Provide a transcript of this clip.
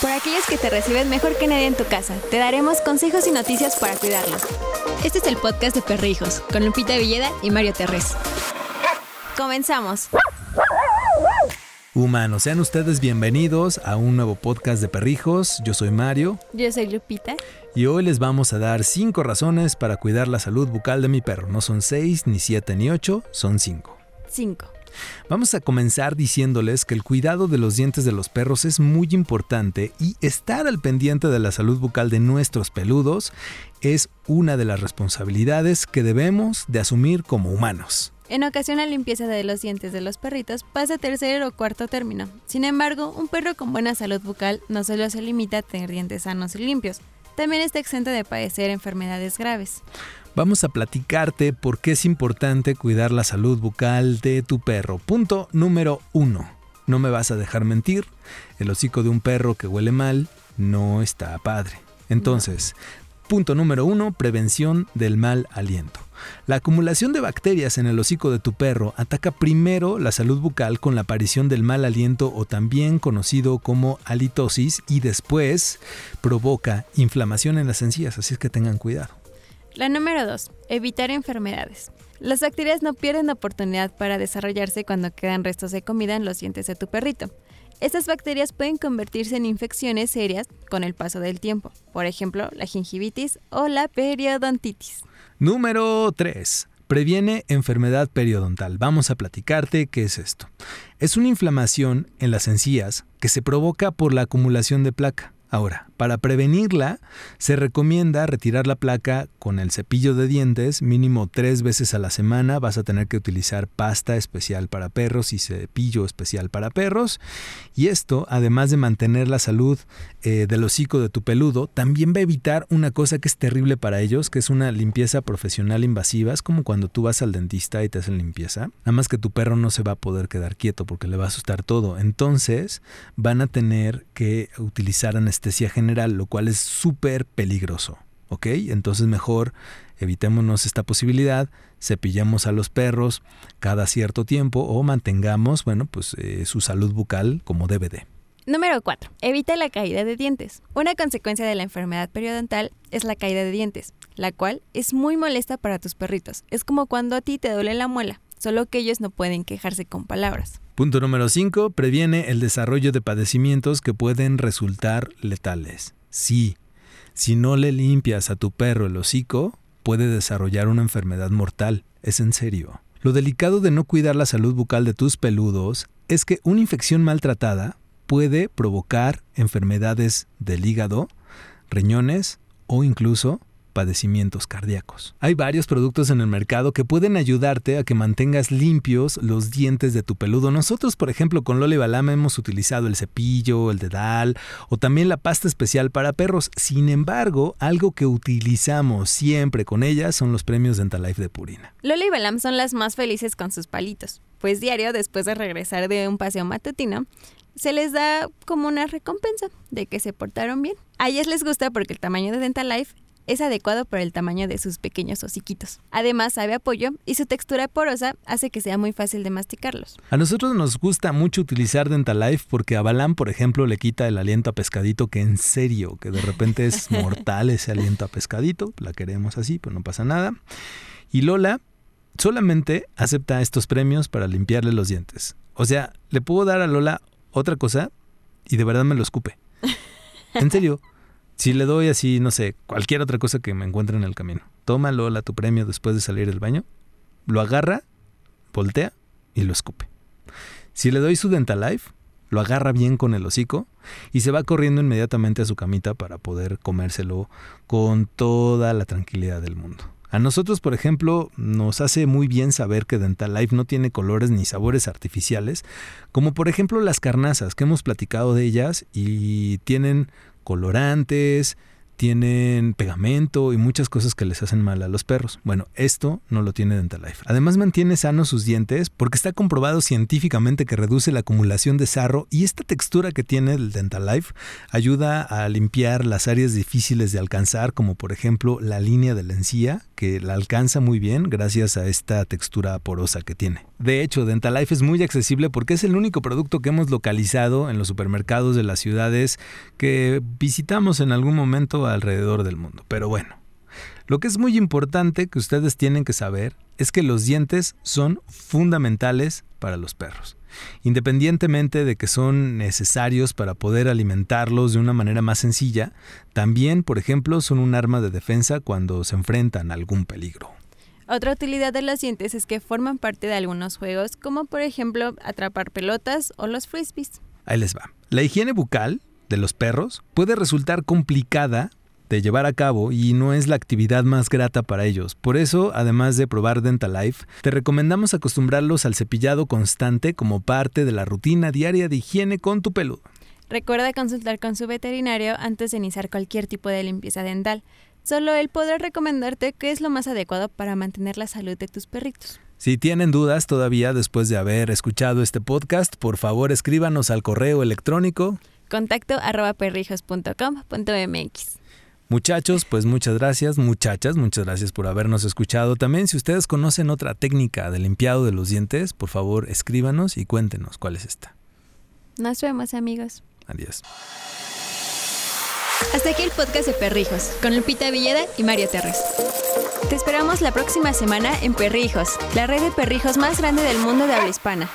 Por aquellos que te reciben mejor que nadie en tu casa, te daremos consejos y noticias para cuidarlos. Este es el podcast de Perrijos, con Lupita Villeda y Mario Terrés. Comenzamos. Humanos, sean ustedes bienvenidos a un nuevo podcast de Perrijos. Yo soy Mario. Yo soy Lupita. Y hoy les vamos a dar cinco razones para cuidar la salud bucal de mi perro. No son seis, ni siete, ni ocho, son cinco. Cinco. Vamos a comenzar diciéndoles que el cuidado de los dientes de los perros es muy importante y estar al pendiente de la salud bucal de nuestros peludos es una de las responsabilidades que debemos de asumir como humanos. En ocasión la limpieza de los dientes de los perritos pasa a tercer o cuarto término. Sin embargo, un perro con buena salud bucal no solo se limita a tener dientes sanos y limpios, también está exento de padecer enfermedades graves vamos a platicarte por qué es importante cuidar la salud bucal de tu perro. Punto número uno. No me vas a dejar mentir, el hocico de un perro que huele mal no está padre. Entonces, punto número uno, prevención del mal aliento. La acumulación de bacterias en el hocico de tu perro ataca primero la salud bucal con la aparición del mal aliento o también conocido como halitosis y después provoca inflamación en las encías, así es que tengan cuidado. La número 2. Evitar enfermedades. Las bacterias no pierden oportunidad para desarrollarse cuando quedan restos de comida en los dientes de tu perrito. Estas bacterias pueden convertirse en infecciones serias con el paso del tiempo, por ejemplo, la gingivitis o la periodontitis. Número 3. Previene enfermedad periodontal. Vamos a platicarte qué es esto. Es una inflamación en las encías que se provoca por la acumulación de placa. Ahora, para prevenirla, se recomienda retirar la placa con el cepillo de dientes mínimo tres veces a la semana. Vas a tener que utilizar pasta especial para perros y cepillo especial para perros. Y esto, además de mantener la salud eh, del hocico de tu peludo, también va a evitar una cosa que es terrible para ellos, que es una limpieza profesional invasiva. Es como cuando tú vas al dentista y te hacen limpieza. Nada más que tu perro no se va a poder quedar quieto porque le va a asustar todo. Entonces, van a tener que utilizar anestesia general, lo cual es súper peligroso. ¿Ok? Entonces mejor evitémonos esta posibilidad, cepillemos a los perros cada cierto tiempo o mantengamos, bueno, pues eh, su salud bucal como debe de. Número 4. Evita la caída de dientes. Una consecuencia de la enfermedad periodontal es la caída de dientes, la cual es muy molesta para tus perritos. Es como cuando a ti te duele la muela, solo que ellos no pueden quejarse con palabras. Punto número 5. Previene el desarrollo de padecimientos que pueden resultar letales. Sí, si no le limpias a tu perro el hocico, puede desarrollar una enfermedad mortal. Es en serio. Lo delicado de no cuidar la salud bucal de tus peludos es que una infección maltratada puede provocar enfermedades del hígado, riñones o incluso padecimientos cardíacos. Hay varios productos en el mercado que pueden ayudarte a que mantengas limpios los dientes de tu peludo. Nosotros, por ejemplo, con Loli Balama hemos utilizado el cepillo, el dedal o también la pasta especial para perros. Sin embargo, algo que utilizamos siempre con ellas son los premios Dentalife de Purina. Loli y Balam son las más felices con sus palitos, pues diario después de regresar de un paseo matutino, se les da como una recompensa de que se portaron bien. A ellas les gusta porque el tamaño de Dental Life es adecuado para el tamaño de sus pequeños hociquitos. Además, sabe apoyo y su textura porosa hace que sea muy fácil de masticarlos. A nosotros nos gusta mucho utilizar Dentalife porque a Balam, por ejemplo, le quita el aliento a pescadito, que en serio, que de repente es mortal ese aliento a pescadito. La queremos así, pues no pasa nada. Y Lola solamente acepta estos premios para limpiarle los dientes. O sea, le puedo dar a Lola otra cosa y de verdad me lo escupe. En serio. Si le doy así, no sé, cualquier otra cosa que me encuentre en el camino, toma Lola tu premio después de salir del baño, lo agarra, voltea y lo escupe. Si le doy su Dental Life, lo agarra bien con el hocico y se va corriendo inmediatamente a su camita para poder comérselo con toda la tranquilidad del mundo. A nosotros, por ejemplo, nos hace muy bien saber que Dental Life no tiene colores ni sabores artificiales, como por ejemplo las carnazas, que hemos platicado de ellas y tienen colorantes, tienen pegamento y muchas cosas que les hacen mal a los perros. Bueno, esto no lo tiene Dentalife. Además mantiene sanos sus dientes porque está comprobado científicamente que reduce la acumulación de sarro y esta textura que tiene el Dentalife ayuda a limpiar las áreas difíciles de alcanzar como por ejemplo la línea de la encía que la alcanza muy bien gracias a esta textura porosa que tiene. De hecho, Dentalife es muy accesible porque es el único producto que hemos localizado en los supermercados de las ciudades que visitamos en algún momento alrededor del mundo. Pero bueno, lo que es muy importante que ustedes tienen que saber es que los dientes son fundamentales para los perros. Independientemente de que son necesarios para poder alimentarlos de una manera más sencilla, también, por ejemplo, son un arma de defensa cuando se enfrentan a algún peligro. Otra utilidad de los dientes es que forman parte de algunos juegos, como por ejemplo atrapar pelotas o los frisbees. Ahí les va. La higiene bucal de los perros puede resultar complicada de llevar a cabo y no es la actividad más grata para ellos. Por eso, además de probar Dentalife, te recomendamos acostumbrarlos al cepillado constante como parte de la rutina diaria de higiene con tu peludo. Recuerda consultar con su veterinario antes de iniciar cualquier tipo de limpieza dental. Solo él podrá recomendarte qué es lo más adecuado para mantener la salud de tus perritos. Si tienen dudas todavía después de haber escuchado este podcast, por favor escríbanos al correo electrónico contacto arroba perrijos.com.mx. Muchachos, pues muchas gracias, muchachas, muchas gracias por habernos escuchado. También si ustedes conocen otra técnica de limpiado de los dientes, por favor escríbanos y cuéntenos cuál es esta. Nos vemos amigos. Adiós. Hasta aquí el podcast de Perrijos, con Lupita Villeda y Mario Terres. Te esperamos la próxima semana en Perrijos, la red de perrijos más grande del mundo de habla hispana.